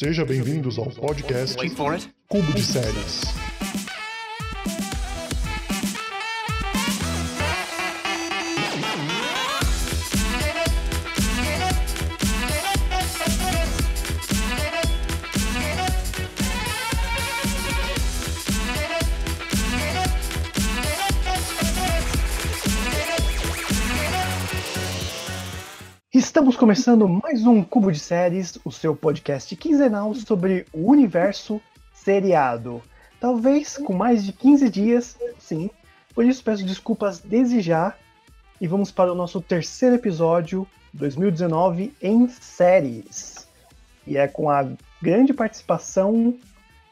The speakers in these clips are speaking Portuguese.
Seja bem-vindos ao podcast. Cubo de Séries. Começando mais um Cubo de Séries, o seu podcast quinzenal sobre o universo seriado. Talvez com mais de 15 dias, sim. Por isso peço desculpas desde já e vamos para o nosso terceiro episódio 2019 em séries. E é com a grande participação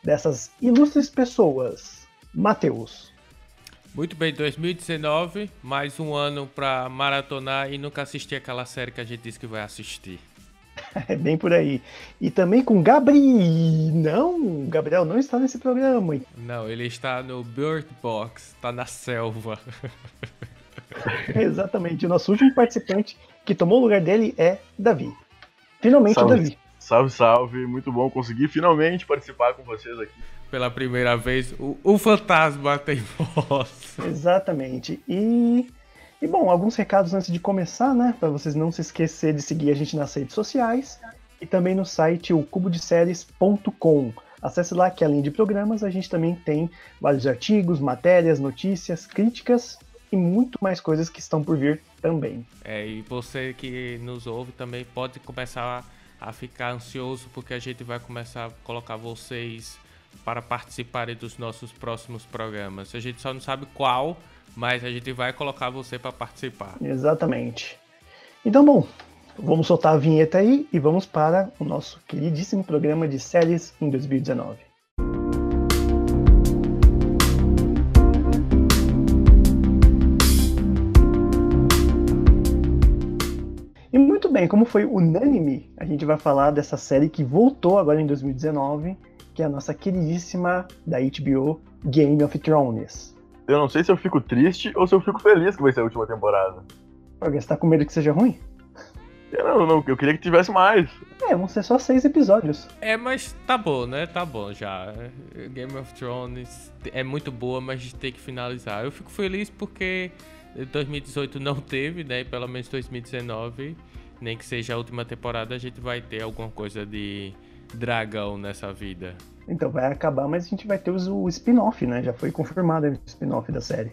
dessas ilustres pessoas. Matheus, Muito bem, 2019, mais um ano pra maratonar e nunca assistir aquela série que a gente disse que vai assistir. é bem por aí. E também com Gabriel. Não, Gabriel não está nesse programa. hein? Não, ele está no Bird Box, tá na selva. Exatamente. O nosso último participante que tomou o lugar dele é Davi. Finalmente o Salve. Davi. Salve, salve. Muito bom conseguir finalmente participar com vocês aqui. Pela primeira vez, o, o fantasma tem voz. Exatamente. E, e bom, alguns recados antes de começar, né? Para vocês não se esquecer de seguir a gente nas redes sociais e também no site o cubodeséries.com. Acesse lá que além de programas, a gente também tem vários artigos, matérias, notícias, críticas e muito mais coisas que estão por vir também. É, e você que nos ouve também pode começar a ficar ansioso porque a gente vai começar a colocar vocês para participarem dos nossos próximos programas. A gente só não sabe qual, mas a gente vai colocar você para participar. Exatamente. Então, bom, vamos soltar a vinheta aí e vamos para o nosso queridíssimo programa de séries em 2019. E muito bem, como foi unânime, a gente vai falar dessa série que voltou agora em 2019, que é a nossa queridíssima da HBO Game of Thrones. Eu não sei se eu fico triste ou se eu fico feliz que vai ser a última temporada. Alguém está com medo que seja ruim? Eu, não, não, eu queria que tivesse mais. É, vão ser só seis episódios. É, mas tá bom, né? Tá bom já. Game of Thrones é muito boa, mas tem que finalizar. Eu fico feliz porque 2018 não teve, né? Pelo menos 2019, nem que seja a última temporada, a gente vai ter alguma coisa de dragão nessa vida. Então vai acabar, mas a gente vai ter o spin-off, né? Já foi confirmado o spin-off da série.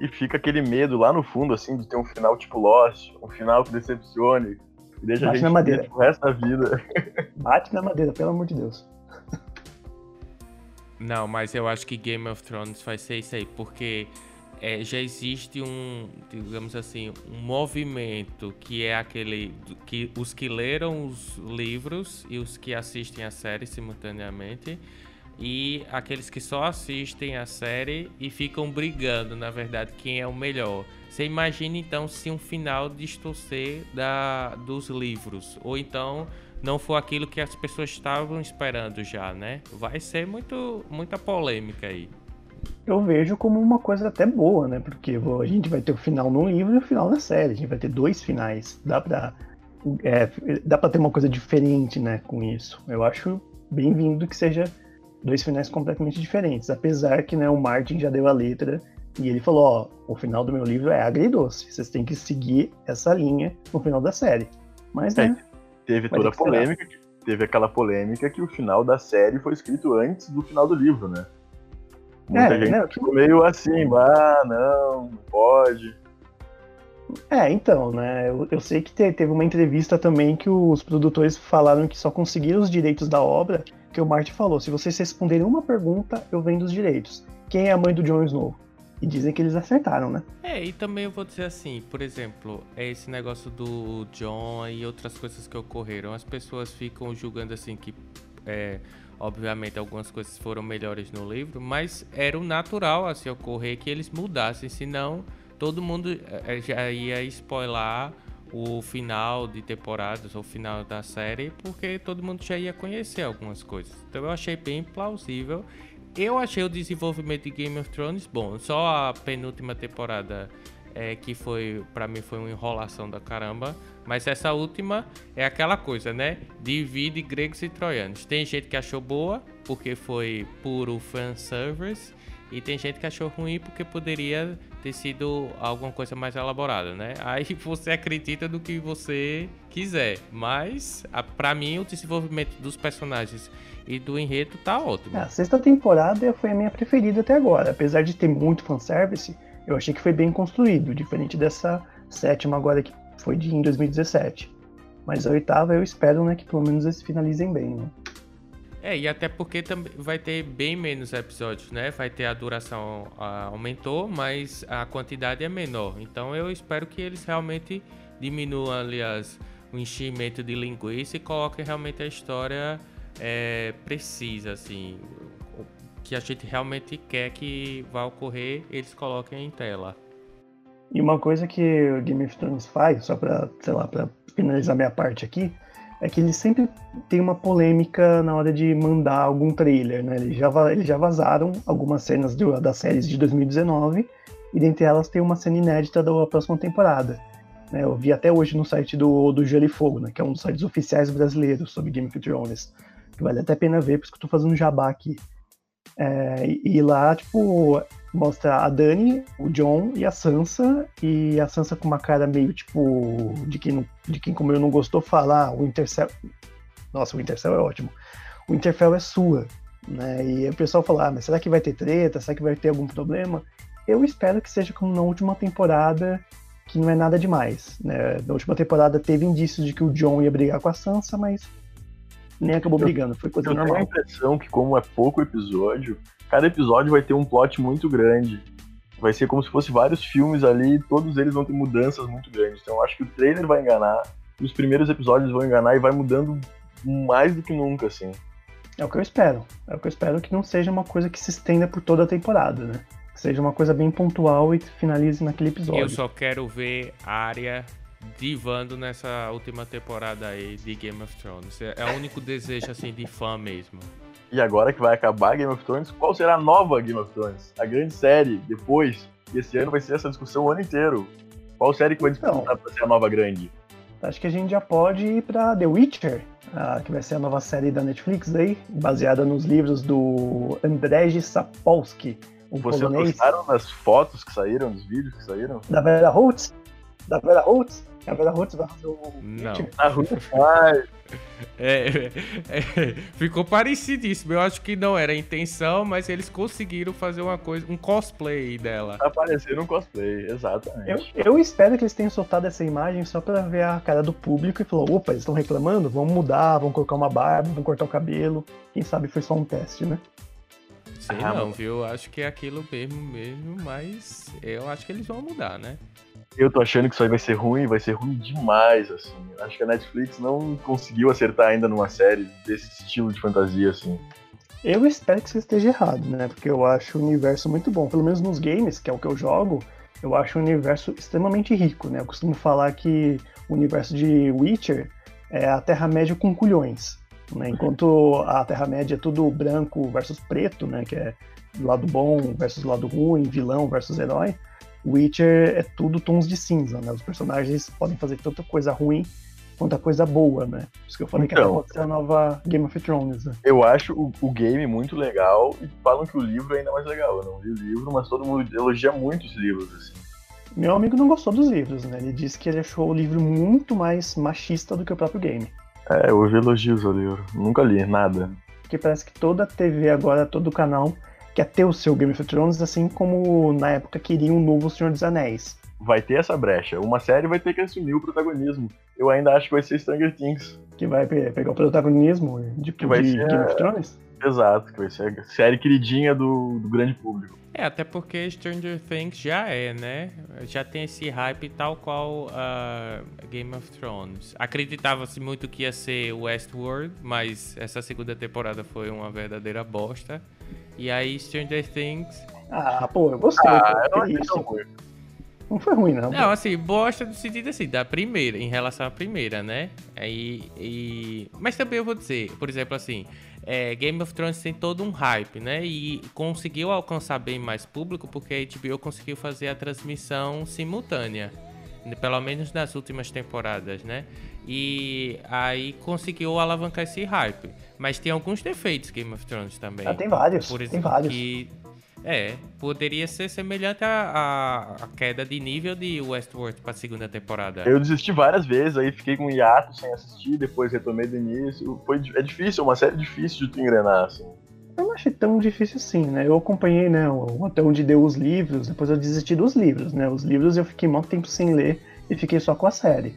E fica aquele medo lá no fundo, assim, de ter um final tipo Lost, um final que decepcione, que deixa Bate a na gente madeira. triste pro resto da vida. Bate na madeira, pelo amor de Deus. Não, mas eu acho que Game of Thrones vai ser isso aí, porque é, já existe um, digamos assim, um movimento que é aquele que os que leram os livros e os que assistem a série simultaneamente e aqueles que só assistem a série e ficam brigando, na verdade, quem é o melhor. Você imagina então se um final distorcer da dos livros ou então não for aquilo que as pessoas estavam esperando já, né? Vai ser muito muita polêmica aí. Eu vejo como uma coisa até boa, né? Porque a gente vai ter o final no livro e o final na série. A gente vai ter dois finais. Dá pra, é, dá pra ter uma coisa diferente, né? Com isso. Eu acho bem-vindo que seja dois finais completamente diferentes. Apesar que né, o Martin já deu a letra e ele falou: ó, o final do meu livro é agridoce. Vocês têm que seguir essa linha no final da série. Mas, É. né? Teve toda a polêmica, teve aquela polêmica que o final da série foi escrito antes do final do livro, né? Muita É, gente né, ficou meio assim, ah, não, não pode. É, então, né? Eu, eu sei que te- teve uma entrevista também que os produtores falaram que só conseguiram os direitos da obra, que o Martin falou: se vocês responderem uma pergunta, eu vendo os direitos. Quem é a mãe do Jon Snow? E dizem que eles acertaram, né? É, e também eu vou dizer assim, por exemplo, é esse negócio do John e outras coisas que ocorreram. As pessoas ficam julgando assim que, é, obviamente, algumas coisas foram melhores no livro, mas era o natural assim ocorrer que eles mudassem, senão todo mundo é, já ia spoiler o final de temporadas ou o final da série, porque todo mundo já ia conhecer algumas coisas. Então eu achei bem plausível. Eu achei o desenvolvimento de Game of Thrones bom. Só a penúltima temporada é, que foi, para mim, foi uma enrolação da caramba. Mas essa última é aquela coisa, né? Divide gregos e troianos. Tem gente que achou boa, porque foi puro fanservice. E tem gente que achou ruim porque poderia ter sido alguma coisa mais elaborada, né? Aí você acredita do que você quiser. Mas, a, pra mim, o desenvolvimento dos personagens e do enredo tá ótimo. É, a sexta temporada foi a minha preferida até agora. Apesar de ter muito fanservice, eu achei que foi bem construído, diferente dessa sétima agora que foi de em 2017. Mas a oitava eu espero né, que pelo menos eles finalizem bem, né? É, e até porque também vai ter bem menos episódios, né? Vai ter a duração aumentou, mas a quantidade é menor. Então eu espero que eles realmente diminuam ali as, o enchimento de linguiça e coloquem realmente a história é, precisa, assim. Que a gente realmente quer que vá ocorrer, eles coloquem em tela. E uma coisa que o Game of Thrones faz, só pra, sei lá, pra finalizar minha parte aqui, é que ele sempre tem uma polêmica na hora de mandar algum trailer, né? Eles já, eles já vazaram algumas cenas do, das séries de 2019, e dentre elas tem uma cena inédita da próxima temporada. Né? Eu vi até hoje no site do, do Gelo e Fogo, né? que é um dos sites oficiais brasileiros sobre Game of Thrones. Que vale até a pena ver, por isso que eu tô fazendo jabá aqui. É, e lá, tipo, mostra a Dani, o John e a Sansa, e a Sansa com uma cara meio tipo de quem, não, de quem como eu não gostou, falar ah, o Intercell. Nossa, o Intercell é ótimo. O Interfell é sua. Né? E o pessoal fala, ah, mas será que vai ter treta? Será que vai ter algum problema? Eu espero que seja como na última temporada, que não é nada demais. Né? Na última temporada teve indícios de que o John ia brigar com a Sansa, mas nem acabou brigando, foi coisa eu normal. Eu tenho a impressão que, como é pouco episódio, cada episódio vai ter um plot muito grande. Vai ser como se fosse vários filmes ali, todos eles vão ter mudanças muito grandes. Então eu acho que o trailer vai enganar, os primeiros episódios vão enganar e vai mudando mais do que nunca, assim. É o que eu espero. É o que eu espero que não seja uma coisa que se estenda por toda a temporada, né? Que seja uma coisa bem pontual e finalize naquele episódio. Eu só quero ver a área divando nessa última temporada aí de Game of Thrones. É, é o único desejo assim de fã mesmo. E agora que vai acabar Game of Thrones, qual será a nova Game of Thrones? A grande série, depois. E esse ano vai ser essa discussão o ano inteiro. Qual série que vai disputar então, pra ser a nova grande? Acho que a gente já pode ir pra The Witcher, que vai ser a nova série da Netflix aí, baseada nos livros do Andrzej Sapolsky. Um Vocês polonês. gostaram das fotos que saíram, dos vídeos que saíram? Da Vera Holtz? Da Vera Holtz? A Vera Holtz vai fazer o. Não. A Ruth. É, é, ficou parecidíssimo. Eu acho que não era a intenção, mas eles conseguiram fazer uma coisa, um cosplay dela. Tá parecendo um cosplay, exatamente. Eu, eu, espero que eles tenham soltado essa imagem só pra ver a cara do público e falou: opa, eles estão reclamando? Vamos mudar, vamos colocar uma barba, vamos cortar o cabelo. Quem sabe foi só um teste, né? Sei ah, não, viu? Acho que é aquilo mesmo, mesmo, mas eu acho que eles vão mudar, né? Eu tô achando que isso aí vai ser ruim, vai ser ruim demais, assim. Acho que a Netflix não conseguiu acertar ainda numa série desse estilo de fantasia, assim. Eu espero que você esteja errado, né? Porque eu acho o universo muito bom. Pelo menos nos games, que é o que eu jogo, eu acho o universo extremamente rico, né? Eu costumo falar que o universo de Witcher é a Terra-média com culhões. Né? Enquanto a Terra-média é tudo branco versus preto, né? Que é lado bom versus lado ruim, vilão versus herói. Witcher é tudo tons de cinza, né? Os personagens podem fazer tanta coisa ruim quanto a coisa boa, né? Por isso que eu falei então, que pode ser a nova Game of Thrones. Né? Eu acho o, o, game muito legal e falam que o livro é ainda mais legal. Eu não li o livro, mas todo mundo elogia muito os livros, assim. Meu amigo não gostou dos livros, né? Ele disse que ele achou o livro muito mais machista do que o próprio game. É, eu ouvi elogios ao livro. Nunca li, nada. Porque parece que toda a TV agora, todo o canal quer ter o seu Game of Thrones, assim como na época queria um novo Senhor dos Anéis. Vai ter essa brecha. Uma série vai ter que assumir o protagonismo. Eu ainda acho que vai ser Stranger Things. Que vai pegar o protagonismo de, que vai de ser Game of Thrones? Exato, que vai ser a série queridinha do, do grande público. É, até porque Stranger Things já é, né? Já tem esse hype tal qual uh, Game of Thrones. Acreditava-se muito que ia ser Westworld, mas essa segunda temporada foi uma verdadeira bosta. E aí Stranger Things. Ah, pô, eu gostei. Ah, eu não Não foi ruim, não. Não, assim, bosta no sentido assim, da primeira, em relação à primeira, né? Aí, e... Mas também eu vou dizer, por exemplo, assim, é, Game of Thrones tem todo um hype, né? E conseguiu alcançar bem mais público porque a HBO conseguiu fazer a transmissão simultânea. Pelo menos nas últimas temporadas, né? E aí conseguiu alavancar esse hype. Mas tem alguns defeitos Game of Thrones também. Ah, tem vários. Por tem exemplo, vários. que é, poderia ser semelhante à, queda de nível de Westworld pra segunda temporada. Eu desisti várias vezes, aí fiquei com um hiato sem assistir, depois retomei do início. Foi, é difícil, é uma série difícil de tu engrenar, assim. Eu não achei tão difícil assim, né? Eu acompanhei, né, o- até onde deu os livros, depois eu desisti dos livros, né? Os livros eu fiquei muito tempo sem ler e fiquei só com a série.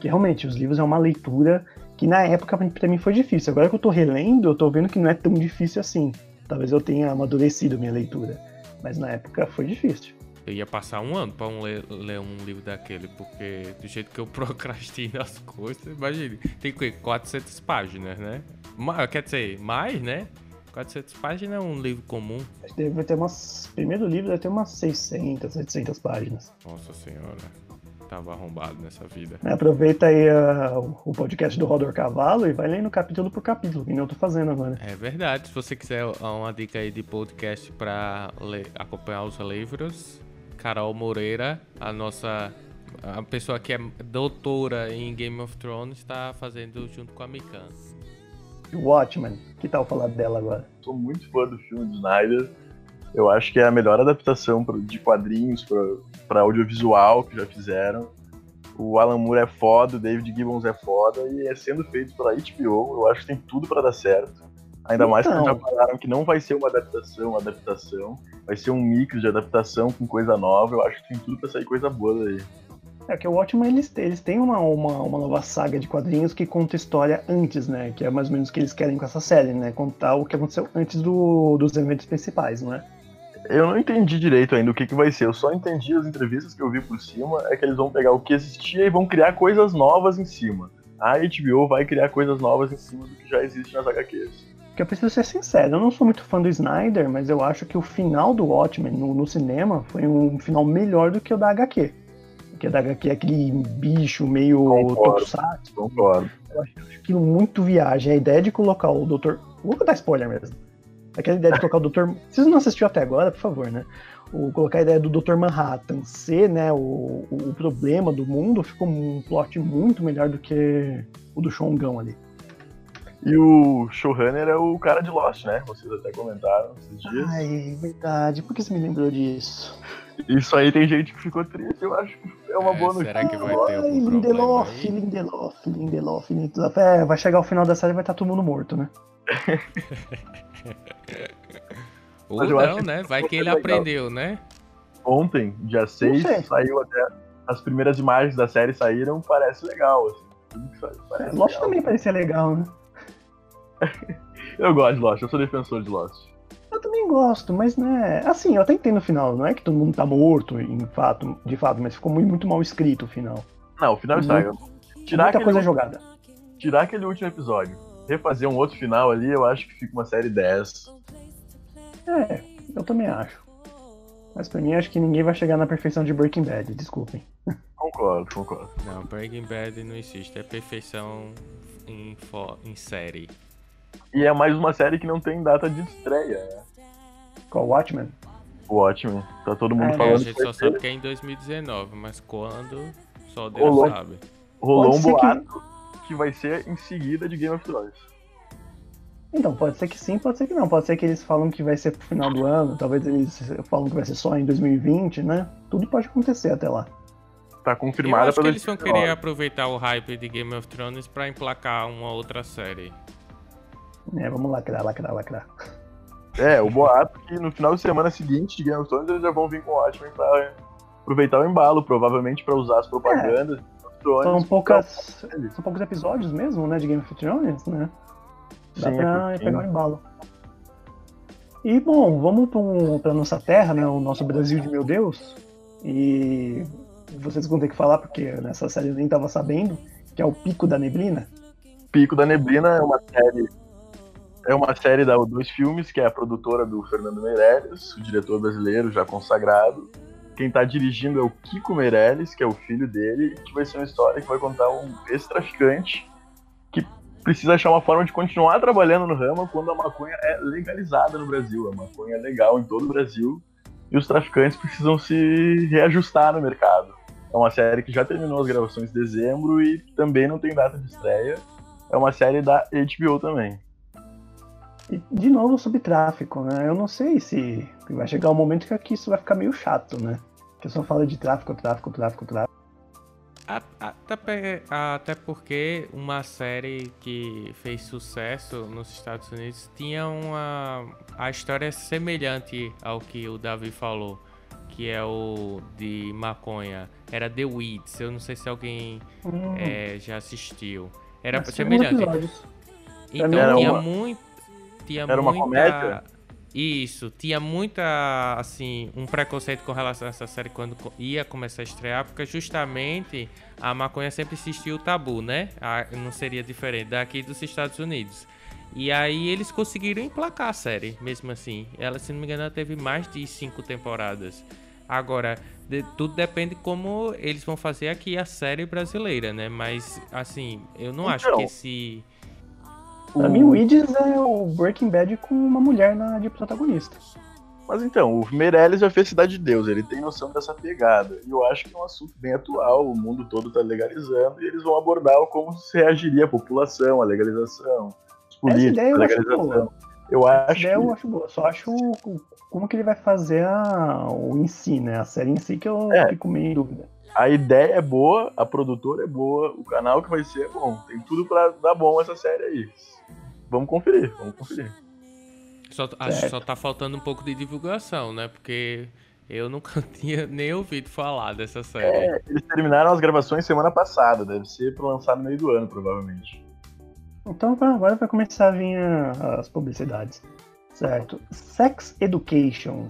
Que realmente, os livros é uma leitura que na época pra mim foi difícil. Agora que eu tô relendo, eu tô vendo que não é tão difícil assim. Talvez eu tenha amadurecido minha leitura. Mas na época foi difícil. Eu ia passar um ano pra um ler, ler um livro daquele, porque do jeito que eu procrastino as coisas, imagine, tem que 400 páginas, né? Quer dizer, mais, né? 400 páginas é um livro comum. Deve ter umas. Primeiro livro deve ter umas 600, 700 páginas. Nossa senhora, tava arrombado nessa vida. Né, Aproveita aí ah, o podcast do Rodor Cavalo e vai lendo capítulo por capítulo, que nem eu tô fazendo agora. É verdade, se você quiser uma dica aí de podcast pra ler- acompanhar os livros, Carol Moreira, a nossa a pessoa que é doutora em Game of Thrones, está fazendo junto com a Mikan. O Watchmen, que tal falar dela agora? Sou muito fã do filme do Snyder. Eu acho que é a melhor adaptação de quadrinhos para audiovisual que já fizeram. O Alan Moore é foda, o David Gibbons é foda, e é sendo feito pela HBO, eu acho que tem tudo para dar certo. Ainda mais que eles já Então. falaram que não vai ser uma adaptação, uma adaptação, vai ser um mix de adaptação com coisa nova. Eu acho que tem tudo para sair coisa boa daí. É que o Watchmen, eles, eles têm uma, uma, uma nova saga de quadrinhos que conta história antes, né? Que é mais ou menos o que eles querem com essa série, né? Contar o que aconteceu antes do- dos eventos principais, não é? Eu não entendi direito ainda o que, que vai ser. Eu só entendi as entrevistas que eu vi por cima. É que eles vão pegar o que existia e vão criar coisas novas em cima. A HBO vai criar coisas novas em cima do que já existe nas HQs. Porque eu preciso ser sincero, eu não sou muito fã do Snyder, mas eu acho que o final do Watchmen no, no cinema foi um final melhor do que o da HQ. Porque o da HQ é aquele bicho meio tokusatsu. Concordo. Eu acho aquilo muito viagem. A ideia de colocar o Dr. Vou contar spoiler mesmo. Aquela ideia de colocar o Dr. Se você não assistiu até agora, por favor, né? O, colocar a ideia do Dr. Manhattan ser, né, o, o, problema do mundo ficou um plot muito melhor do que o do Shongão ali. E o showrunner é o cara de Lost, né? Vocês até comentaram esses dias. Ai, verdade. Por que você me lembrou disso? Isso aí tem gente que ficou triste. Eu acho que é uma É, boa será notícia. que vai ter Ai, algum problema Lindelof, aí? Lindelof, Lindelof, Lindelof. É, vai chegar o final da série e vai estar todo mundo morto, né? Ou Mas eu acho não, que né? Vai que ele legal. aprendeu, né? Ontem, dia 6, sei. saiu até. As primeiras imagens da série saíram, parece legal. Assim. Tudo que sai- Parece Lost legal. também parecia legal, né? Eu gosto de Lost, eu sou defensor de Lost. Eu também gosto, mas né. Assim, eu até entendo o final. Não é que todo mundo tá morto, em fato, de fato, mas ficou muito, muito mal escrito o final. Não, o final estraga. Tirar Muita coisa jogada. tirar aquele último episódio, refazer um outro final ali, eu acho que fica uma série 10. É, eu também acho. Mas pra mim, acho que ninguém vai chegar na perfeição de Breaking Bad, desculpem. Concordo, concordo. Não, Breaking Bad não existe. É perfeição em, fo- em série. E é mais uma série que não tem data de estreia, né? Qual Watchmen? Watchmen. Tá todo mundo É, É, a falando gente que só sabe que é em 2019, mas quando, só Deus Rolou. sabe. Rolou Pode um ser que- boato que... vai ser em seguida de Game of Thrones. Então, pode ser que sim, pode ser que não. Pode ser que eles falam que vai ser pro final do ano, talvez eles falam que vai ser só em 2020, né? Tudo pode acontecer até lá. Tá Eu confirmada acho que eles vão querer aproveitar o hype de Game of Thrones pra emplacar uma outra série. É, vamos lacrar, lacrar, lacrar. É, o boato que no final de semana seguinte de Game of Thrones eles já vão vir com o Watchmen pra aproveitar o embalo, provavelmente pra usar as propagandas de Game of Thrones. São poucas. São poucos episódios mesmo, né, de Game of Thrones, né? Dá Sim, é pra curtinho. pegar um embalo. E bom, vamos pra, pra nossa terra, né? O nosso Brasil de meu Deus. E vocês vão ter que falar, porque nessa série eu nem tava sabendo, que é o Pico da Neblina. Pico da Neblina é uma série. É uma série da dois filmes, que é a produtora do Fernando Meirelles, o diretor brasileiro já consagrado. quem tá dirigindo é o Kiko Meirelles, que é o filho dele, que vai ser uma história que vai contar um ex-traficante precisa achar uma forma de continuar trabalhando no ramo quando a maconha é legalizada no Brasil. A maconha é legal em todo o Brasil e os traficantes precisam se reajustar no mercado. É uma série que já terminou as gravações em dezembro e também não tem data de estreia. É uma série da HBO também. E, de novo sobre tráfico, né? Eu não sei se vai chegar um momento que aqui isso vai ficar meio chato, né? Que só fala de tráfico, tráfico, tráfico, tráfico. Até, até porque uma série que fez sucesso nos Estados Unidos tinha uma a história semelhante ao que o Davi falou, que é o de maconha. Era The Weeds. Eu não sei se alguém hum. é, já assistiu. Era semelhante. Então era tinha uma... muito, tinha era muita... uma comédia. Isso, tinha muita, assim, um preconceito com relação a essa série quando ia começar a estrear, porque justamente a maconha sempre existiu o tabu, né? A, não seria diferente daqui dos Estados Unidos. E aí eles conseguiram emplacar a série, mesmo assim. Ela, se não me engano, teve mais de cinco temporadas. Agora, de, tudo depende como eles vão fazer aqui a série brasileira, né? Mas, assim, eu não então, acho que esse Pra o... mim, o Idis é o Breaking Bad com uma mulher na, de protagonista. Mas então, o Meirelles já fez Cidade de Deus, ele tem noção dessa pegada. E eu acho que é um assunto bem atual, o mundo todo tá legalizando, e eles vão abordar como se reagiria a população, a legalização, os políticos, a legalização. Eu acho. Ideia que... eu acho boa, só acho como que ele vai fazer a, o em si, né? A série em si que eu é. fico meio em dúvida. A ideia é boa, a produtora é boa, o canal que vai ser é bom. Tem tudo para dar bom essa série aí vamos conferir, vamos conferir. Só, acho que só tá faltando um pouco de divulgação, né? Porque eu nunca tinha nem ouvido falar dessa série. É, eles terminaram as gravações semana passada, deve ser pra lançar no meio do ano, provavelmente. Então agora vai começar a vir as publicidades. Certo. Sex Education.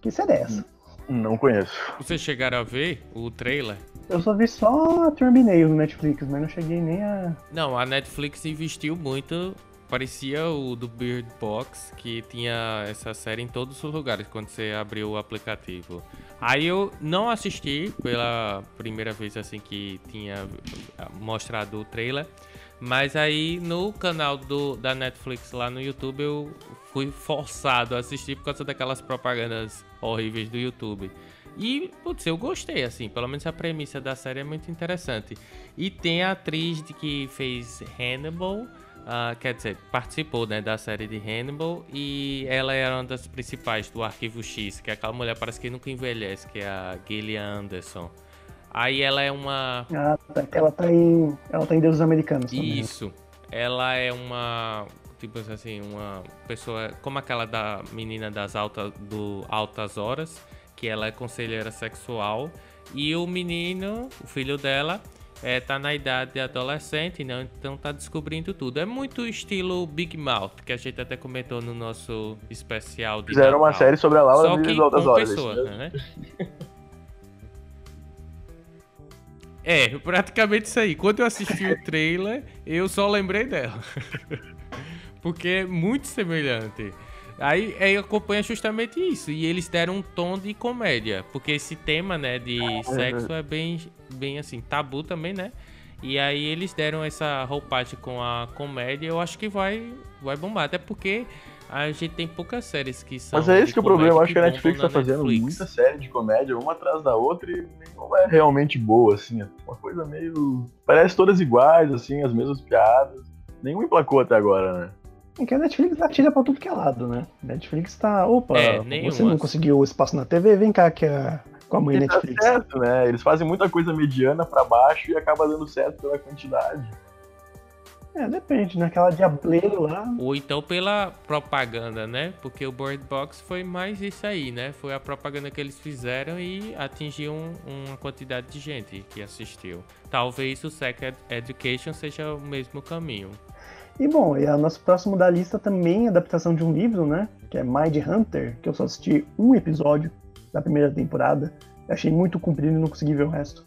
Que série é essa? Não conheço. Vocês chegaram a ver o trailer? Eu só vi só a Terminei no Netflix, mas não cheguei nem a. Não, a Netflix investiu muito. Parecia o do Bird Box, que tinha essa série em todos os lugares quando você abriu o aplicativo. Aí eu não assisti pela primeira vez assim que tinha mostrado o trailer. Mas aí no canal do, da Netflix lá no YouTube eu fui forçado a assistir por causa daquelas propagandas horríveis do YouTube. E, putz, eu gostei, assim, pelo menos a premissa da série é muito interessante. E tem a atriz de que fez Hannibal, uh, quer dizer, participou né, da série de Hannibal, e ela era uma das principais do Arquivo X, que é aquela mulher parece que nunca envelhece, que é a Gillian Anderson. Aí ela é uma. Ah, tá, ela tá em. Ela tá em Deuses Americanos. Também. Isso. Ela é uma tipo assim, uma pessoa como aquela da menina das altas do altas horas, que ela é conselheira sexual e o menino, o filho dela, é, tá na idade de adolescente, né? então tá descobrindo tudo. É muito estilo Big Mouth, que a gente até comentou no nosso especial de Fizeram Natal. uma série sobre a Laura Só que Altas Horas. Pessoas, né? é, praticamente isso aí. Quando eu assisti o trailer, eu só lembrei dela. Porque é muito semelhante. Aí, aí acompanha justamente isso. E eles deram um tom de comédia. Porque esse tema, né, de sexo é bem, bem assim, tabu também, né? E aí eles deram essa roupagem com a comédia. Eu acho que vai, vai bombar. Até porque a gente tem poucas séries que são. Mas é esse que é o problema. Eu acho que a Netflix tá fazendo Netflix. muita série de comédia, uma atrás da outra, e não é realmente boa, assim. É uma coisa meio. Parece todas iguais, assim, as mesmas piadas. Nenhum emplacou até agora, né? É que a Netflix atira pra tudo que é lado, né? Netflix tá. Opa, é, você não conseguiu espaço na TV, vem cá que é com a mãe e Netflix. Tá certo, né? Eles fazem muita coisa mediana pra baixo e acaba dando certo pela quantidade. É, depende, naquela né? diableiro lá. Ou então pela propaganda, né? Porque o Bird Box foi mais isso aí, né? Foi a propaganda que eles fizeram e atingiu um, uma quantidade de gente que assistiu. Talvez o Sex Education seja o mesmo caminho. E bom, e a nosso próximo da lista também é adaptação de um livro, né? Que é Mind Hunter, que eu só assisti um episódio da primeira temporada. Eu achei muito comprido e não consegui ver o resto.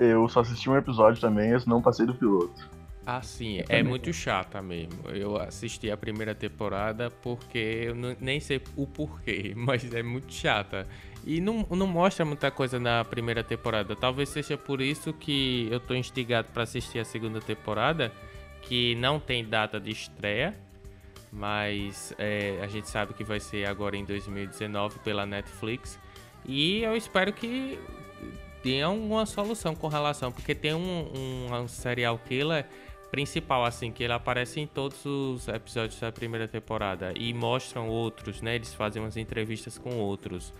Eu só assisti um episódio também, eu não passei do piloto. Assim, Eu é também. muito chata mesmo. Eu assisti a primeira temporada porque eu não- nem sei o porquê, mas é muito chata. E não, não mostra muita coisa na primeira temporada. Talvez seja por isso que eu tô instigado pra assistir a segunda temporada, que não tem data de estreia, mas é, a gente sabe que vai ser agora em 2019 pela Netflix. E eu espero que tenha uma solução com relação, porque tem um, um, um serial killer principal, assim, que ele aparece em todos os episódios da primeira temporada e mostram outros, né? Eles fazem umas entrevistas com outros.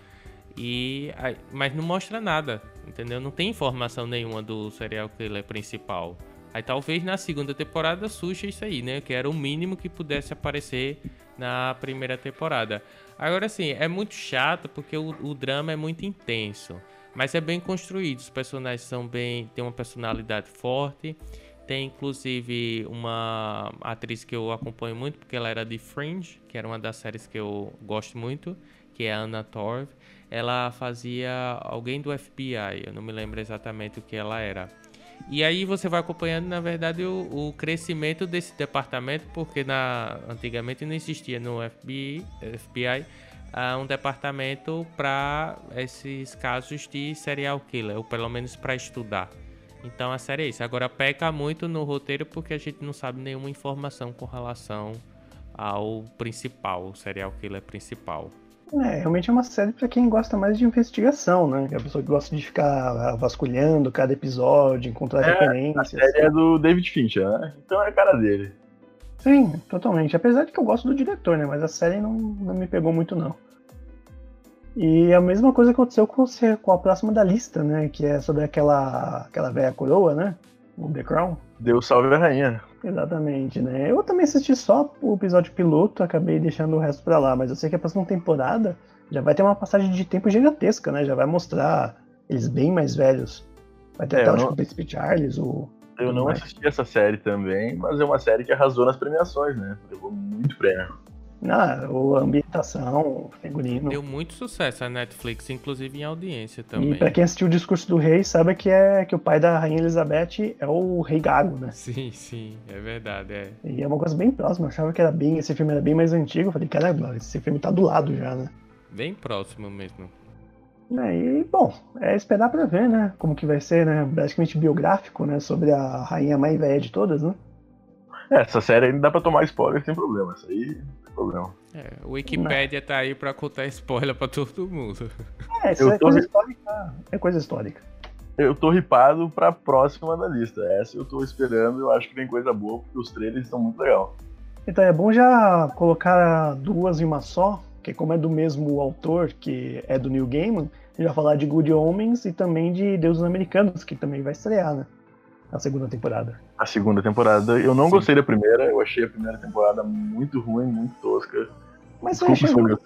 E mas não mostra nada, entendeu? Não tem informação nenhuma do serial killer principal. Aí talvez na segunda temporada surja isso aí, né? Que era o mínimo que pudesse aparecer na primeira temporada. Agora sim, é muito chato porque o, o drama é muito intenso, mas é bem construído. Os personagens são bem, têm uma personalidade forte. Tem inclusive uma atriz que eu acompanho muito porque ela era de Fringe, que era uma das séries que eu gosto muito, que é a Anna Torv. Ela fazia alguém do FBI, eu não me lembro exatamente o que ela era. E aí você vai acompanhando, na verdade, o, o crescimento desse departamento, porque na, antigamente não existia no FBI, FBI ah, um departamento para esses casos de serial killer, ou pelo menos para estudar. Então a série é isso. Agora peca muito no roteiro porque a gente não sabe nenhuma informação com relação ao principal, o serial killer principal. É, realmente é uma série pra quem gosta mais de investigação, né? Que é a pessoa que gosta de ficar vasculhando cada episódio, encontrar É, A referências. série é do David Fincher, né? Então é a cara dele. Sim, totalmente. Apesar de que eu gosto do diretor, né? Mas a série não, não me pegou muito, não. E a mesma coisa aconteceu com, com a próxima da lista, né? Que é sobre aquela, aquela velha coroa, né? O The Crown. Deus salve a rainha. Exatamente, né? Eu também assisti só o episódio piloto, acabei deixando o resto pra lá, mas eu sei que a próxima temporada já vai ter uma passagem de tempo gigantesca, né? Já vai mostrar eles bem mais velhos. Vai ter É, até acho não- que o Príncipe Charles, o. Eu não Mas- assisti essa série também, mas é uma série que arrasou nas premiações, né? Levou muito prêmio. Ah, o a ambientação, o figurino. Deu muito sucesso a Netflix, inclusive em audiência também. E pra quem assistiu o discurso do rei, sabe que é que o pai da rainha Elizabeth é o rei Gago, né? Sim, sim, é verdade. É. E é uma coisa bem próxima. Eu achava que era bem, esse filme era bem mais antigo. Eu falei, caramba, esse filme tá do lado já, né? Bem próximo mesmo. É, e, bom, é esperar pra ver, né? Como que vai ser, né? Basicamente biográfico, né? Sobre a rainha mais velha de todas, né? É, essa série ainda dá pra tomar spoiler sem problema. Isso aí problema. É, o Wikipedia tá aí pra contar spoiler pra todo mundo. É, isso Eu é tô coisa histórica. É coisa histórica. Eu tô ripado pra próxima da lista. Essa eu tô esperando, eu acho que vem coisa boa, porque os trailers estão muito legal. Então é bom já colocar duas em uma só, que como é do mesmo autor, que é do Neil Gaiman, vai falar de Good Omens e também de Deuses Americanos, que também vai estrear, né? A segunda temporada. A segunda temporada, eu não Sim. gostei da primeira, eu achei a primeira temporada muito ruim, muito tosca. Mas, Desculpa eu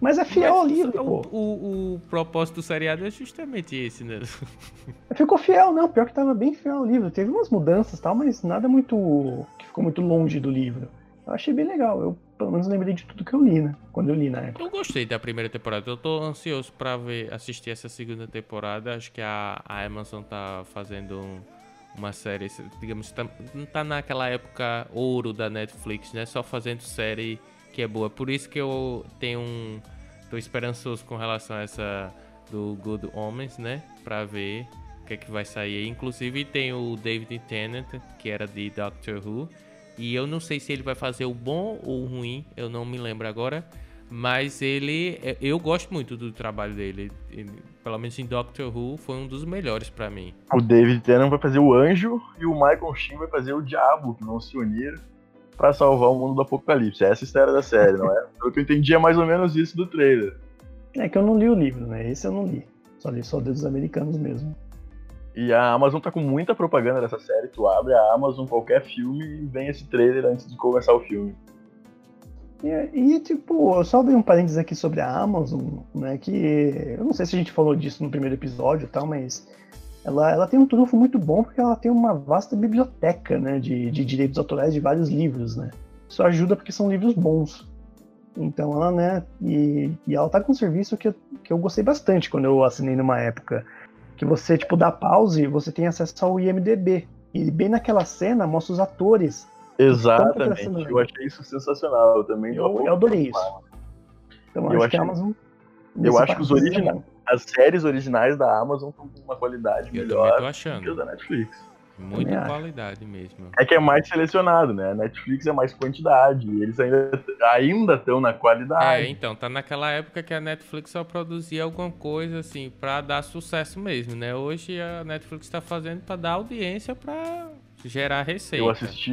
mas é fiel ao livro, o, pô. o, o propósito do seriado é justamente esse, né? Ficou fiel, não. Pior que tava bem fiel ao livro. Teve umas mudanças e tal, mas nada muito. que ficou muito longe do livro. Eu achei bem legal. Eu pelo menos lembrei de tudo que eu li, né? Quando eu li na época. Eu gostei da primeira temporada. Eu tô ansioso pra ver, assistir essa segunda temporada. Acho que a, a Amazon tá fazendo um- uma série, digamos, tá, não tá naquela época ouro da Netflix, né? Só fazendo série que é boa. Por isso que eu tenho um. tô esperançoso com relação a essa do Good Omens, né? Pra ver o que é que vai sair. Inclusive tem o David Tennant, que era de Doctor Who. E eu não sei se ele vai fazer o bom ou o ruim, eu não me lembro agora. Mas ele. é- Eu gosto muito do trabalho dele. Ele, pelo menos em Doctor Who, foi um dos melhores pra mim. O David Tennant vai fazer o anjo e o Michael Sheen vai fazer o diabo, que vão se unir pra salvar o mundo do apocalipse. Essa é a história da série, não é? Pelo que eu entendi, é mais ou menos isso do trailer. É que eu não li o livro, né? Esse eu não li. Só li só Deuses Americanos mesmo. E a Amazon tá com muita propaganda dessa série. Tu abre a Amazon, qualquer filme, e vem esse trailer antes de começar o filme. E, e, tipo, eu só abri um parênteses aqui sobre a Amazon, né? Que eu não sei se a gente falou disso no primeiro episódio e tal, mas ela, ela tem um trunfo muito bom porque ela tem uma vasta biblioteca, né? De, de direitos autorais de vários livros, né? Isso ajuda porque são livros bons. Então ela, né? E, e ela tá com um serviço que que eu gostei bastante quando eu assinei numa época. Que você, tipo, dá pause e você tem acesso ao IMDB. E bem naquela cena mostra os atores. Exatamente. Eu achei isso sensacional. Eu também Eu, eu adorei isso. Então Eu acho que a Amazon. Eu acho que os é originais-. As séries originais da Amazon estão com uma qualidade Eu também tô melhor que as achando. da Netflix. Muita qualidade mesmo. É que é mais selecionado, né? A Netflix é mais quantidade. E eles ainda ainda estão na É, qualidade. então, tá naquela época que a Netflix só produzia alguma coisa assim pra dar sucesso mesmo, né? Hoje a Netflix tá fazendo pra dar audiência pra gerar receita. Eu assisti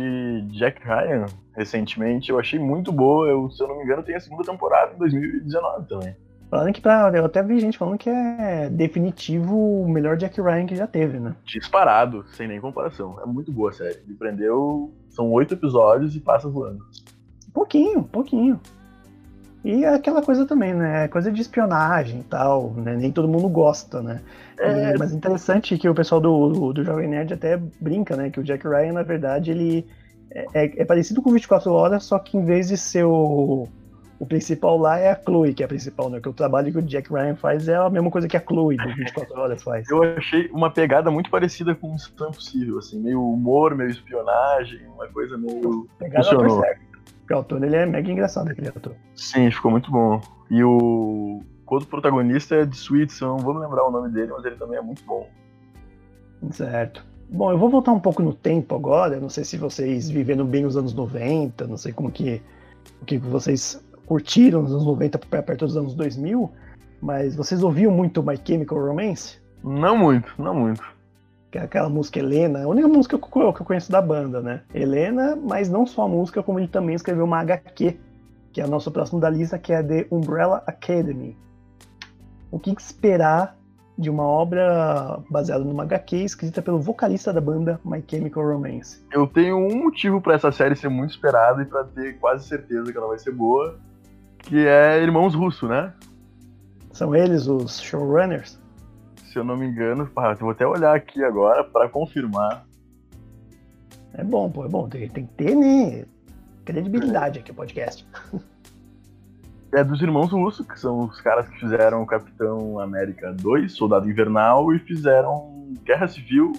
Jack Ryan recentemente, eu achei muito boa. Eu, se eu não me engano, tem a segunda temporada em 2019 também. Falando que pra. Eu até vi gente falando que é definitivo o melhor Jack Ryan que já teve, né? Disparado, sem nem comparação. É muito boa a série. Me prendeu. São oito episódios e passa voando. Pouquinho, pouquinho. E é aquela coisa também, né? Coisa de espionagem e tal, né? Nem todo mundo gosta, né? É. E- mas interessante que o pessoal do, do, do Jovem Nerd até brinca, né? Que o Jack Ryan, na verdade, ele é, é- é parecido com 24 Horas, só que em vez de ser o, o principal lá, é a Chloe, que é a principal, né? Que o trabalho que o Jack Ryan faz é a mesma coisa que a Chloe do 24 Horas faz. Eu achei uma pegada muito parecida com Missão Impossível, assim, meio humor, meio espionagem, uma coisa meio. Pegada Funcionou. O ele é mega engraçado, aquele ator. Sim, ficou muito bom. E o. Quando o protagonista é de eu não vou me lembrar o nome dele, mas ele também é muito bom. Certo. Bom, eu vou voltar um pouco no tempo agora. Não sei se vocês viveram bem os anos 90, não sei como que o que vocês curtiram nos anos 90 pra perto dos anos 2000, mas vocês ouviam muito My Chemical Romance? Não muito, não muito. Que é aquela música Helena, a única música que eu que eu conheço da banda, né? Helena, mas não só a música, como ele também escreveu uma HQ, que é o nosso próximo da lista, que é The Umbrella Academy. O que esperar de uma obra baseada numa HQ escrita pelo vocalista da banda My Chemical Romance? Eu tenho um motivo pra essa série ser muito esperada e pra ter quase certeza que ela vai ser boa, que é Irmãos Russo, né? São eles os showrunners? Se eu não me engano, pá, eu vou até olhar aqui agora pra confirmar. É bom, pô, é bom. Tem, tem que ter, né? Credibilidade aqui no podcast. É dos Irmãos Russo, que são os caras que fizeram o Capitão América 2, Soldado Invernal, e fizeram Guerra Civil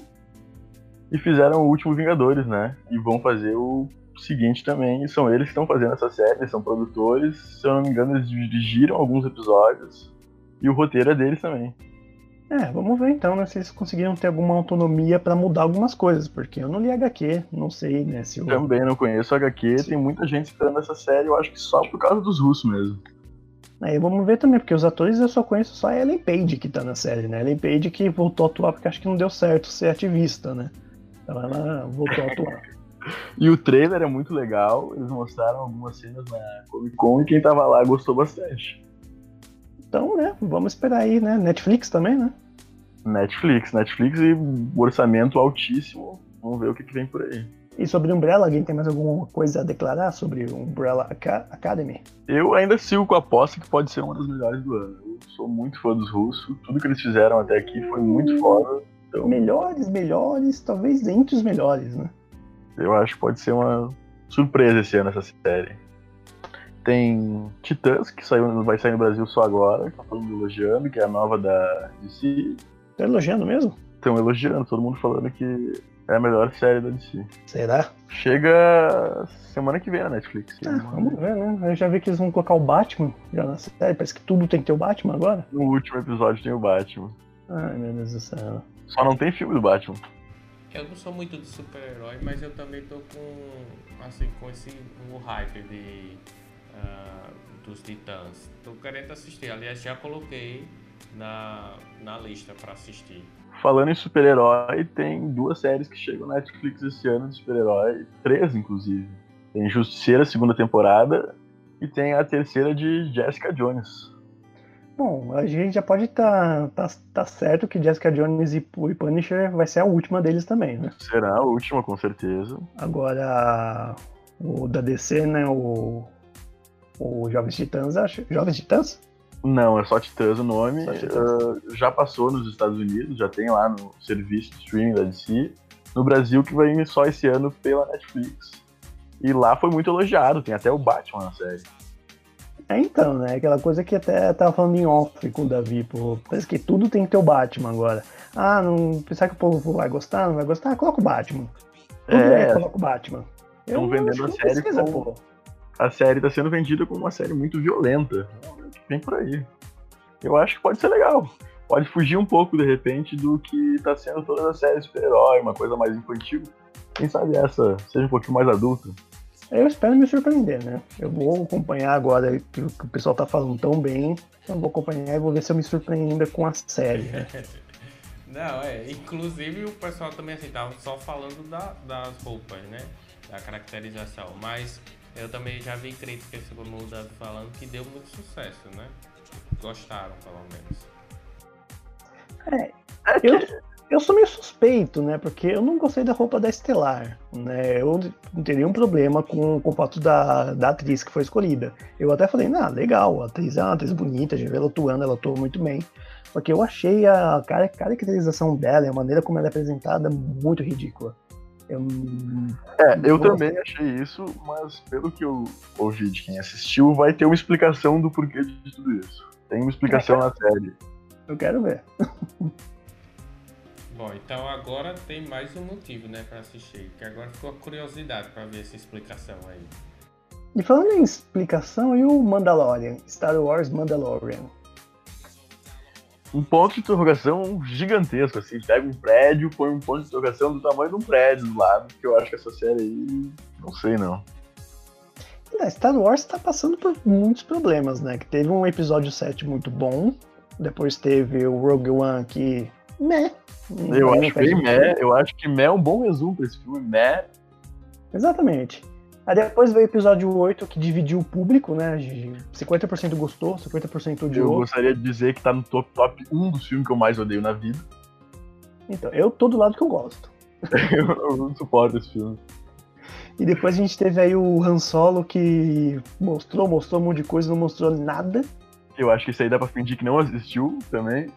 e fizeram o Último Vingadores, né? E vão fazer o seguinte também, e são eles que estão fazendo essa série, são produtores, se eu não me engano, eles dirigiram alguns episódios, e o roteiro é deles também. É, vamos ver então, né? Se eles conseguiram ter alguma autonomia pra mudar algumas coisas, porque eu não li HQ, não sei, né? Se o... Também não conheço HQ, Sim. tem muita gente esperando essa série, eu acho que só por causa dos russos mesmo. Aí vamos ver também, porque os atores eu só conheço só a Ellen Page que tá na série, né? Ellen Page que voltou a atuar porque acho que não deu certo ser ativista, né? Então ela voltou a atuar. E o trailer é muito legal, eles mostraram algumas cenas na Comic Con e quem tava lá gostou bastante. Então, né? Vamos esperar aí, né? Netflix também, né? Netflix, Netflix e orçamento altíssimo. Vamos ver o que, que vem por aí. E sobre Umbrella, alguém tem mais alguma coisa a declarar sobre Umbrella Aca- Academy? Eu ainda sigo com a aposta que pode ser uma das melhores do ano. Eu sou muito fã dos russos, tudo que eles fizeram até aqui foi muito foda. Então Melhores, melhores, talvez entre os melhores, né? eu acho que pode ser uma surpresa esse ano essa série. Tem Titãs, que saiu, vai sair no Brasil só agora, que tá todo mundo elogiando, que é a nova da DC. Tá elogiando mesmo? Estão elogiando, todo mundo falando que é a melhor série da DC. Será? Chega semana que vem na Netflix. Ah, vamos ver, né? Eu já vi que eles vão colocar o Batman já na série. Parece que tudo tem que ter o Batman agora. No último episódio tem o Batman. Ai, meu Deus do céu. Só não tem filme do Batman. Eu não sou muito de super-herói, mas eu também tô com, assim, com esse o hype de, ah, dos Titãs. Tô querendo assistir. Aliás, já coloquei na, na lista pra assistir. Falando em super-herói, tem duas séries que chegam na Netflix esse ano de super-herói. Três, inclusive. Tem Justiceira, segunda temporada. E tem a terceira de Jessica Jones. Bom, a gente já pode estar tá, tá, tá certo que Jessica Jones e, e Punisher vai ser a última deles também, né? Será a última, com certeza. Agora, o da DC, né? O, o Jovens Titãs, acho. Jovens Titãs? Não, é só Titãs o nome. Ah, já passou nos Estados Unidos, já tem lá no serviço de streaming da DC. No Brasil, que vai só esse ano pela Netflix. E lá foi muito elogiado, tem até o Batman na série. É então, né? Aquela coisa que até tava falando em off com o Davi, pô. Parece que tudo tem que ter o Batman agora. Ah, não. Pensar que o povo vai gostar, não vai gostar? Ah, coloca o Batman. Tudo É. é, coloca o Batman. Tão Eu vendendo a série precisa, como- pô. A série tá sendo vendida como uma série muito violenta. Vem por aí. Eu acho que pode ser legal. Pode fugir um pouco, de repente, do que tá sendo todas as séries de super-herói, uma coisa mais infantil. Quem sabe essa seja um pouquinho mais adulta. Eu espero me surpreender, né? Eu vou acompanhar agora que o que o pessoal tá falando tão bem. Eu vou acompanhar e vou ver se eu me surpreendo com a série. né? Não, é. Inclusive o pessoal também assim, tava só falando da- das roupas, né? Da caracterização. Mas eu também já vi críticas, como o Davi falando, que deu muito sucesso, né? Gostaram, pelo menos. Eu, eu sou meio suspeito, né? Porque eu não gostei da roupa da Estelar, né? Eu não teria um problema com, com o fato da, da atriz que foi escolhida. Eu até falei, ah, legal, a atriz é uma atriz bonita, já vi ela atuando, ela atua muito bem. Porque eu achei a cara- caracterização dela a maneira como ela é apresentada muito ridícula. Eu, É, eu também achei isso, mas pelo que eu ouvi de quem assistiu, vai ter uma explicação do porquê de tudo isso. Tem uma explicação na série. eu quero ver. Bom, então agora tem mais um motivo, né, pra assistir. Que agora ficou a curiosidade pra ver essa explicação aí. E falando em explicação, e o Mandalorian? Star Wars Mandalorian. Um ponto de interrogação gigantesco, assim. Pega um prédio, põe um ponto de interrogação do tamanho de um prédio do lado, que eu acho que essa série aí. Não sei não. Star Wars tá passando por muitos problemas, né? Que teve um episódio 7 muito bom, depois teve o Rogue One que. Meh. Eu acho muito Mé, eu acho que Mé é um bom resumo pra esse filme. Mé, Exatamente. Aí depois veio o episódio 8 que dividiu o público, né? de 50% gostou, 50% eu odiou. gostaria de dizer que tá no top, top 1 dos filmes que eu mais odeio na vida. Então, eu tô do lado que eu gosto. eu, eu não suporto esse filme. E depois a gente teve aí o Han Solo que mostrou, mostrou um monte de coisa, não mostrou nada. Eu acho que isso aí dá pra fingir que não assistiu também.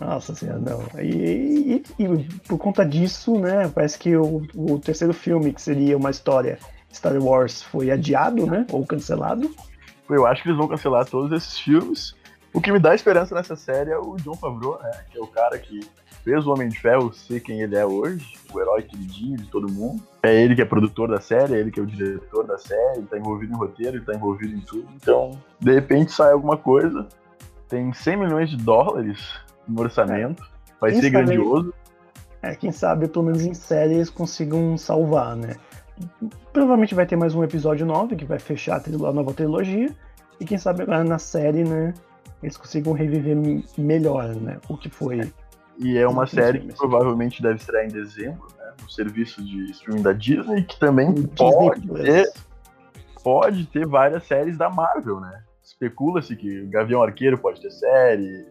Nossa senhora, não. E, e- e por conta disso, né, parece que o, o terceiro filme, que seria uma história Star Wars, foi adiado, né, ou cancelado. Eu acho que eles vão cancelar todos esses filmes. O que me dá esperança nessa série é o John Favreau, né? Que é o cara que fez o Homem de Ferro ser quem ele é hoje, o herói queridinho de todo mundo. É ele que é produtor da série, é ele que é o diretor da série, ele tá envolvido em roteiro, ele tá envolvido em tudo. Então, de repente sai alguma coisa. Tem 100 milhões de dólares no orçamento. Vai Quem ser sabe- grandioso. É, quem sabe, pelo menos em série, eles consigam salvar, né. Provavelmente vai ter mais um episódio 9, que vai fechar a, trilo- a nova trilogia. E quem sabe agora na série, né, eles consigam reviver me- melhor, né, o que foi. E é uma série que provavelmente deve estrear em dezembro, né? No serviço de streaming da Disney, que também Disney pode Plus. ter, pode ter várias séries da Marvel, né? Especula-se que o Gavião Arqueiro pode ter série,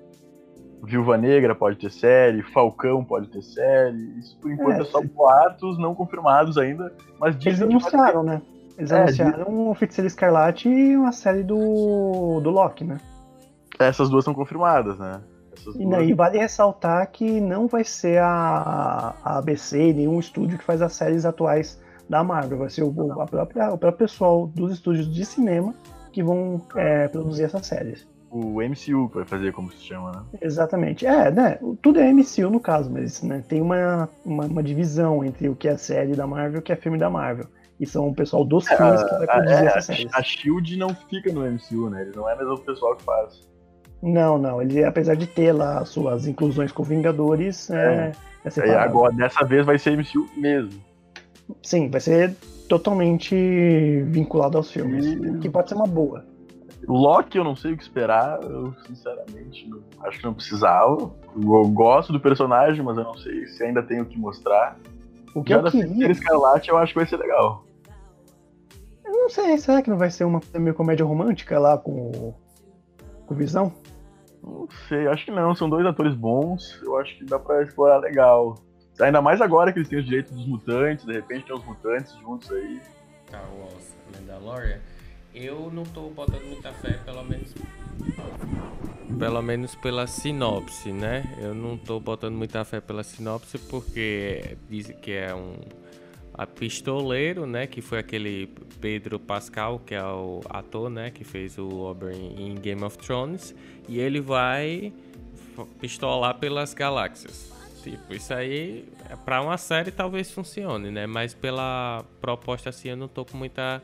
Viúva Negra pode ter série, Falcão pode ter série. Isso por enquanto é, É, só boatos não confirmados ainda, mas Eles dizem que vai ter. anunciaram, né? Eles É, anunciaram o Feiticeiro Escarlate e uma série do, do Loki, né? Essas duas são confirmadas, né? Essas E duas- daí vale ressaltar que não vai ser a, a ABC nenhum estúdio que faz as séries atuais da Marvel. Vai ser o, a própria, o próprio pessoal dos estúdios de cinema que vão é, produzir essas séries. O MCU vai fazer, como se chama, né? Exatamente. É, né? Tudo é MCU no caso, mas né, tem uma, uma, uma divisão entre o que é série da Marvel e o que é filme da Marvel. E são o pessoal dos filmes que vai A, produzir é, essas séries. a, Shield não fica no MCU, né? Ele não é mais o pessoal que faz. Não, não. Ele, apesar de ter lá as suas inclusões com Vingadores, é, é separado. agora, dessa vez, vai ser MCU mesmo. Sim, vai ser totalmente vinculado aos filmes. E- o Que pode ser uma boa. Loki, eu não sei o que esperar. Eu, sinceramente, não- acho que não precisava. Eu gosto do personagem, mas eu não sei se ainda tenho o que mostrar. O que Já eu da queria. Escarlate, eu acho que vai ser legal. Eu não sei, será que não vai ser uma meio comédia romântica lá com o, com o Visão? Não sei, acho que não. São dois atores bons. Eu acho que dá pra explorar legal. Ainda mais agora que eles têm os direitos dos mutantes. De repente tem os mutantes juntos aí. Star Wars Mandalorian, eu não tô botando muita fé, pelo menos. Pelo menos pela sinopse, né? Eu não tô botando muita fé pela sinopse porque dizem que é um, a Pistoleiro, né? Que foi aquele Pedro Pascal, que é o ator, né? Que fez o Oberyn em Game of Thrones. E ele vai pistolar pelas galáxias. Tipo, isso aí, para uma série talvez funcione, né? Mas pela proposta assim, eu não tô com muita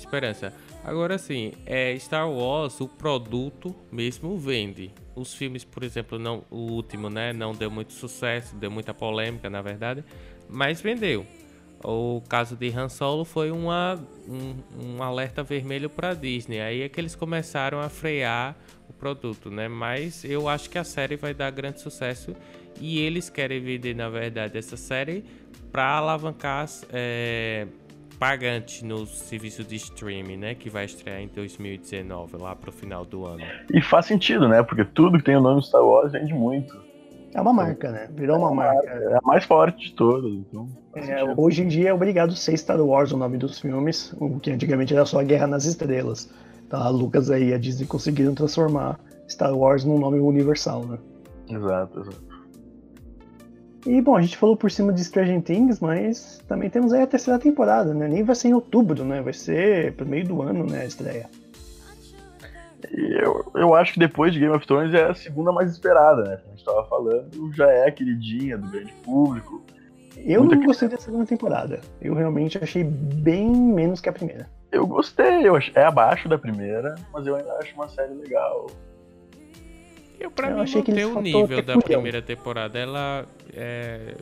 esperança. Agora sim, é Star Wars, o produto mesmo vende. Os filmes, por exemplo, não, o último, né, não deu muito sucesso, deu muita polêmica, na verdade, mas vendeu. O caso de Han Solo foi uma, um, um alerta vermelho para Disney. Aí é que eles começaram a frear o produto, né? Mas eu acho que a série vai dar grande sucesso e eles querem vender, na verdade, essa série para alavancar é, pagantes no serviço de streaming, né? Que vai estrear em 2019, lá pro final do ano. E faz sentido, né? Porque tudo que tem o nome Star Wars vende muito. É uma marca, né? Virou uma marca. É a mais forte de todas. Então, é, hoje em dia é obrigado a ser Star Wars o nome dos filmes, o que antigamente era só Guerra nas Estrelas. Tá, a Lucas aí e a Disney conseguiram transformar Star Wars num nome universal, né? Exato, exato. E bom, a gente falou por cima de Stranger Things, mas também temos aí a terceira temporada, né? Nem vai ser em outubro, né? Vai ser pro meio do ano, né, a estreia. Eu, eu acho que depois de Game of Thrones é a segunda mais esperada, né? Como a gente tava falando, já é a queridinha do grande público. Eu Muita não gostei da segunda temporada. Eu realmente achei bem menos que a primeira. Eu gostei, eu achei, é abaixo da primeira, mas eu ainda acho uma série legal. Eu, pra eu mim, achei que tem o nível da primeira temporada. Ela é,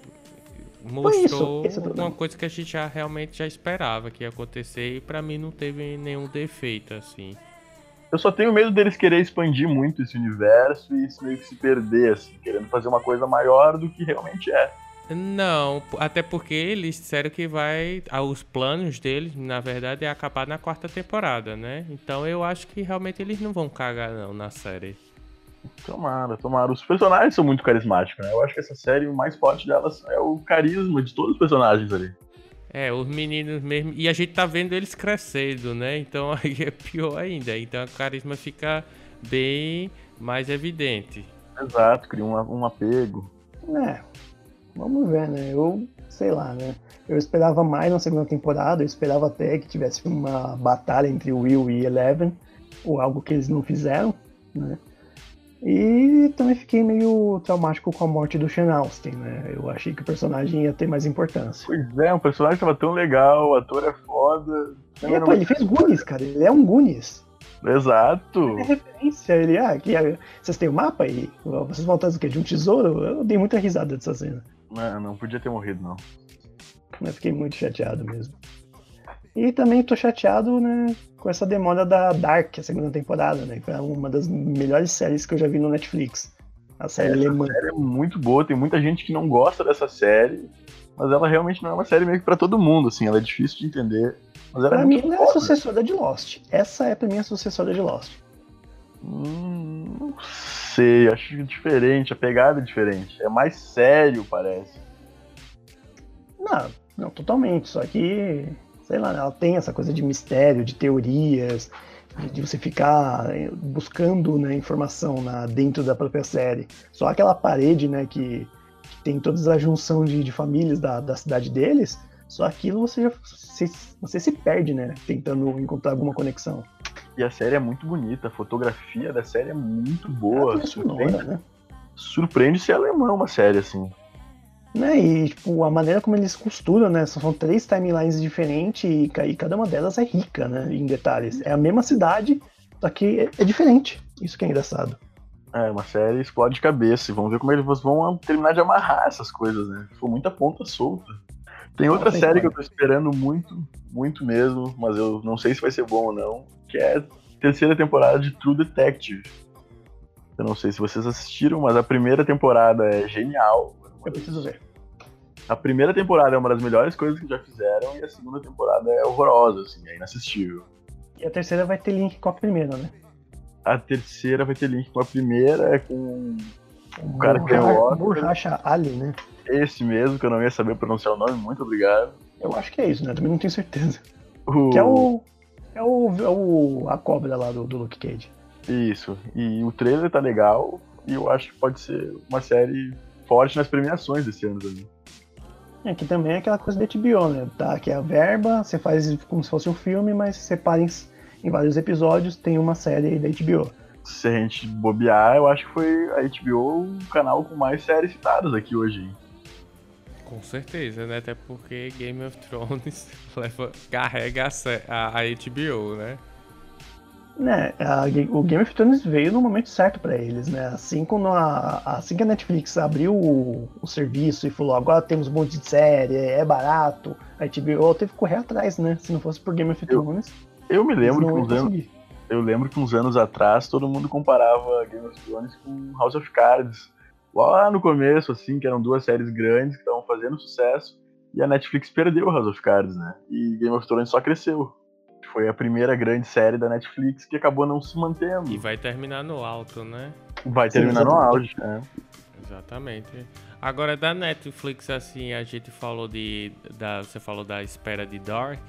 mostrou isso, uma coisa que a gente já realmente já esperava que ia acontecer e pra mim não teve nenhum defeito, assim. Eu só tenho medo deles querer expandir muito esse universo e isso meio que se perder, assim, querendo fazer uma coisa maior do que realmente é. Não, até porque eles disseram que vai. Ah, os planos deles, na verdade, é acabar na quarta temporada, né? Então eu acho que realmente eles não vão cagar não na série. Tomara, tomara. Os personagens são muito carismáticos, né? Eu acho que essa série, o mais forte delas é o carisma de todos os personagens ali. É, os meninos mesmo. E a gente tá vendo eles crescendo, né? Então aí é pior ainda. Então o carisma fica bem mais evidente. Exato, cria um, um apego. É, vamos ver, né? Eu sei lá, né? Eu esperava mais na segunda temporada, eu esperava até que tivesse uma batalha entre Will e Eleven, ou algo que eles não fizeram, né? E também fiquei meio traumático com a morte do Sean Austin, né? Eu achei que o personagem ia ter mais importância. Pois é, o personagem tava tão legal, o ator é foda. É, pô, ele fez Goonies, cara, ele é um Goonies. Exato. É referência, ele, ah, aqui, ah, vocês têm o um mapa aí? Vocês vão atrás do quê? De um tesouro? Eu dei muita risada dessa cena. Não, não podia ter morrido, não. Eu fiquei muito chateado mesmo. E também tô chateado, né, com essa demora da Dark, a segunda temporada, né? Que foi uma das melhores séries que eu já vi no Netflix. A série essa alemã. série é muito boa, tem muita gente que não gosta dessa série, mas ela realmente não é uma série meio que pra todo mundo, assim, ela é difícil de entender. Mas ela pra é mim, ela é a sucessora de Lost. Essa é pra mim a sucessora de Lost. Hum, não sei, acho diferente, a pegada é diferente. É mais sério, parece. Não, não, totalmente. Só que sei lá, ela tem essa coisa de mistério, de teorias, de, você ficar eh, buscando né, informação na, dentro da própria série. Só aquela parede, né, que, que tem toda a junção de, de famílias da, da cidade deles, só aquilo você já você, você se perde, né, tentando encontrar alguma conexão. E a série é muito bonita, a fotografia da série é muito boa. É surpreende, né? surpreende ser alemão uma série assim. Né, e tipo, a maneira como eles costuram, né? São três timelines diferentes e, e cada uma delas é rica, né? Em detalhes. É a mesma cidade, só que é, é diferente. Isso que é engraçado. É, uma série explode de cabeça. E vamos ver como eles vão terminar de amarrar essas coisas, né? Ficou muita ponta solta. Tem outra série que, que eu tô esperando muito, muito mesmo, mas eu não sei se vai ser bom ou não, que é a terceira temporada de True Detective. Eu não sei se vocês assistiram, mas a primeira temporada é genial. Eu preciso ver. A primeira temporada é uma das melhores coisas que já fizeram e a segunda temporada é horrorosa, assim, é inassistível. E a terceira vai ter link com a primeira, né? A terceira vai ter link com a primeira, é com o cara que ganhou o Oscar. Burracha Ali, né? Esse mesmo, que eu não ia saber pronunciar o nome, muito obrigado. Eu acho que é isso, né? Também não tenho certeza. O... Que é o. É o, é o. a cobra lá do, do Luke Cage. Isso. E o trailer tá legal. E eu acho que pode ser uma série forte nas premiações desse ano também. É que também é aquela coisa da HBO, né? Tá aqui a verba, você faz como se fosse um filme, mas separa em, em vários episódios, tem uma série aí da HBO. Se a gente bobear, eu acho que foi a HBO o canal com mais séries citadas aqui hoje. hein? Com certeza, né? Até porque Game of Thrones leva, carrega a, a HBO, né? Né, a- o Game of Thrones veio no momento certo pra eles, né? Assim quando a, assim que a Netflix abriu o, o serviço e falou agora temos um monte de série, é barato, a HBO teve que correr atrás, né? Se não fosse por Game of Eu- Thrones, Eu me eles lembro que uns anos, eu lembro que uns anos atrás todo mundo comparava Game of Thrones com House of Cards. Lá no começo, assim, que eram duas séries grandes que estavam fazendo sucesso, e a Netflix perdeu House of Cards, né? E Game of Thrones só cresceu. Foi a primeira grande série da Netflix que acabou não se mantendo. E vai terminar no alto, né? Vai Sim, terminar no exatamente. auge, né? Exatamente. Agora da Netflix, assim, a gente falou de. Da, você falou da espera de Dark.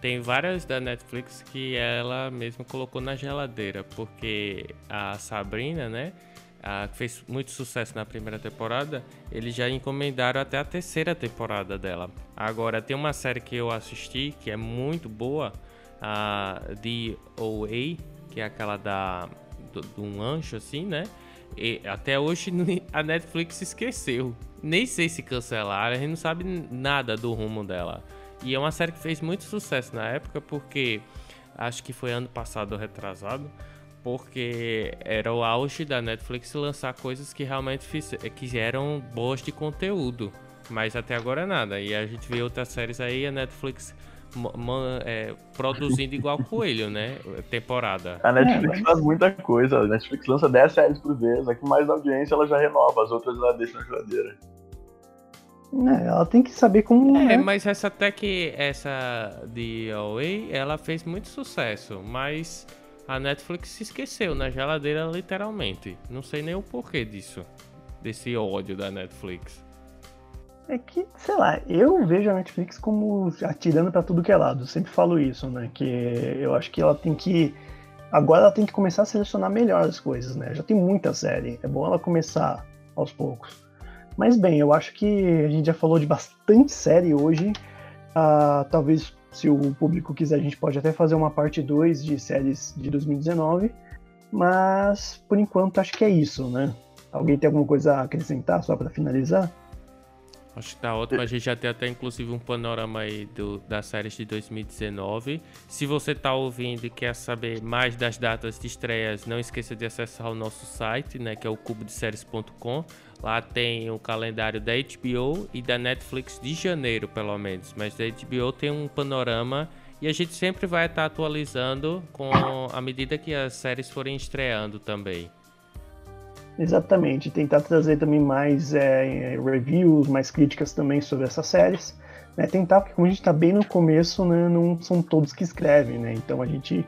Tem várias da Netflix que ela mesma colocou na geladeira, porque a Sabrina, né? A, que fez muito sucesso na primeira temporada, eles já encomendaram até a terceira temporada dela. Agora tem uma série que eu assisti que é muito boa, a DOA, que é aquela da do- de um anjo assim, né? E até hoje a Netflix esqueceu. Nem sei se cancelaram, a gente não sabe nada do rumo dela. E é uma série que fez muito sucesso na época, porque acho que foi ano passado retrasado, porque era o auge da Netflix lançar coisas que realmente fiz, que eram boas de conteúdo. Mas até agora nada. E a gente vê outras séries aí, a Netflix é, produzindo igual coelho, né? Temporada. A Netflix mas- faz muita coisa. A Netflix lança 10 séries por vez. Aqui mais da audiência ela já renova, as outras ela deixa na geladeira. É, ela tem que saber como. É, né? mas essa até que essa de Away, ela fez muito sucesso, mas a Netflix se esqueceu na geladeira literalmente. Não sei nem o porquê disso, desse ódio da Netflix. É que, sei lá, eu vejo a Netflix como atirando pra tudo que é lado. Eu sempre falo isso, né? Que eu acho que ela tem que. Agora ela tem que começar a selecionar melhor as coisas, né? Já tem muita série. É bom ela começar aos poucos. Mas bem, eu acho que a gente já falou de bastante série hoje. Ah, talvez, se o público quiser, a gente pode até fazer uma parte 2 de séries de 2019. Mas, por enquanto, acho que é isso, né? Alguém tem alguma coisa a acrescentar só pra finalizar? Acho que tá ótimo. A gente já tem até inclusive um panorama aí do, das séries de 2019. Se você tá ouvindo e quer saber mais das datas de estreias, não esqueça de acessar o nosso site, né, que é o cubodeséries.com. Lá tem o calendário da HBO e da Netflix de janeiro, pelo menos. Mas da HBO tem um panorama e a gente sempre vai estar atualizando com à medida que as séries forem estreando também. Exatamente, tentar trazer também mais é, reviews, mais críticas também sobre essas séries. Né? Tentar, porque como a gente está bem no começo, né, não são todos que escrevem, né? Então a gente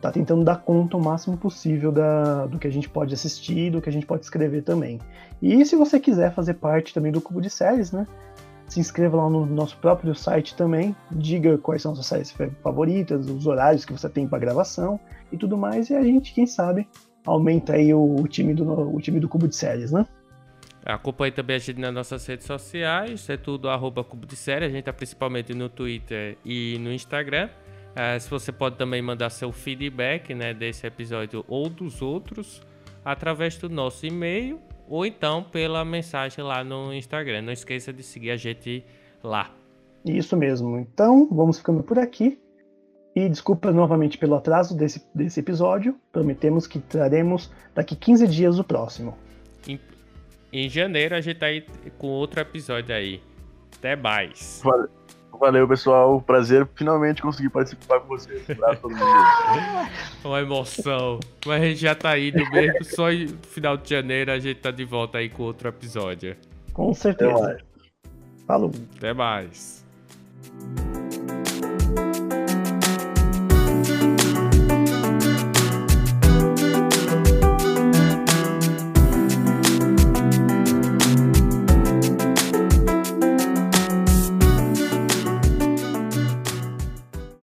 tá tentando dar conta o máximo possível da, do que a gente pode assistir, do que a gente pode escrever também. E se você quiser fazer parte também do Cubo de Séries, né? Se inscreva lá no nosso próprio site também, diga quais são suas séries favoritas, os horários que você tem para gravação e tudo mais, e a gente, quem sabe, aumenta aí o, o time do, o time do Cubo de Séries, né? Acompanhe também a gente nas nossas redes sociais, é tudo arroba Cubo de Série, a gente tá principalmente no Twitter e no Instagram. Eh, se você pode também mandar seu feedback né, desse episódio ou dos outros através do nosso e-mail ou então pela mensagem lá no Instagram. Não esqueça de seguir a gente lá. Isso mesmo. Então, vamos ficando por aqui. E desculpa novamente pelo atraso desse, desse episódio. Prometemos que traremos daqui 15 dias o próximo. Em, em janeiro a gente tá aí com outro episódio aí. Até mais. Valeu, valeu, pessoal. Prazer finalmente conseguir participar com vocês. Abraço a todo mundo. Uma emoção. Mas a gente já tá indo mesmo. Só no final de janeiro a gente tá de volta aí com outro episódio. Com certeza. Falou. Até mais.